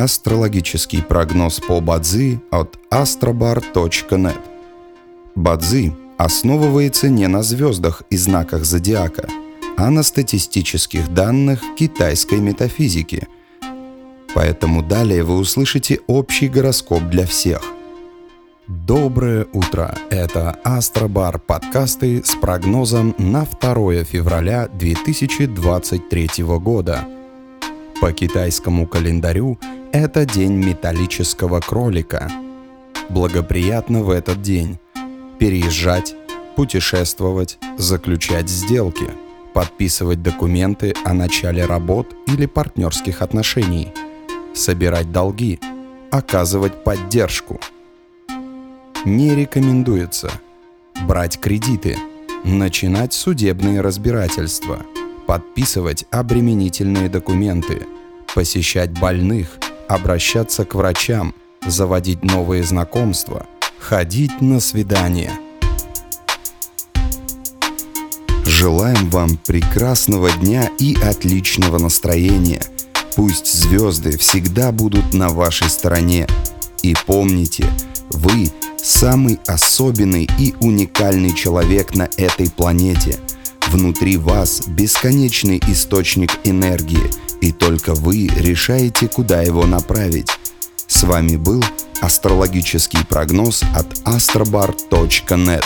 Астрологический прогноз по Бадзи от astrobar.net. Бадзи основывается не на звездах и знаках зодиака, а на статистических данных китайской метафизики. Поэтому далее вы услышите общий гороскоп для всех. Доброе утро! Это Астробар подкасты с прогнозом на 2 февраля 2023 года. По китайскому календарю это день металлического кролика. Благоприятно в этот день переезжать, путешествовать, заключать сделки, подписывать документы о начале работ или партнерских отношений, собирать долги, оказывать поддержку. Не рекомендуется брать кредиты, начинать судебные разбирательства, подписывать обременительные документы, посещать больных – обращаться к врачам, заводить новые знакомства, ходить на свидания. Желаем вам прекрасного дня и отличного настроения. Пусть звезды всегда будут на вашей стороне. И помните, вы самый особенный и уникальный человек на этой планете. Внутри вас бесконечный источник энергии – и только вы решаете, куда его направить. С вами был астрологический прогноз от astrobar.net.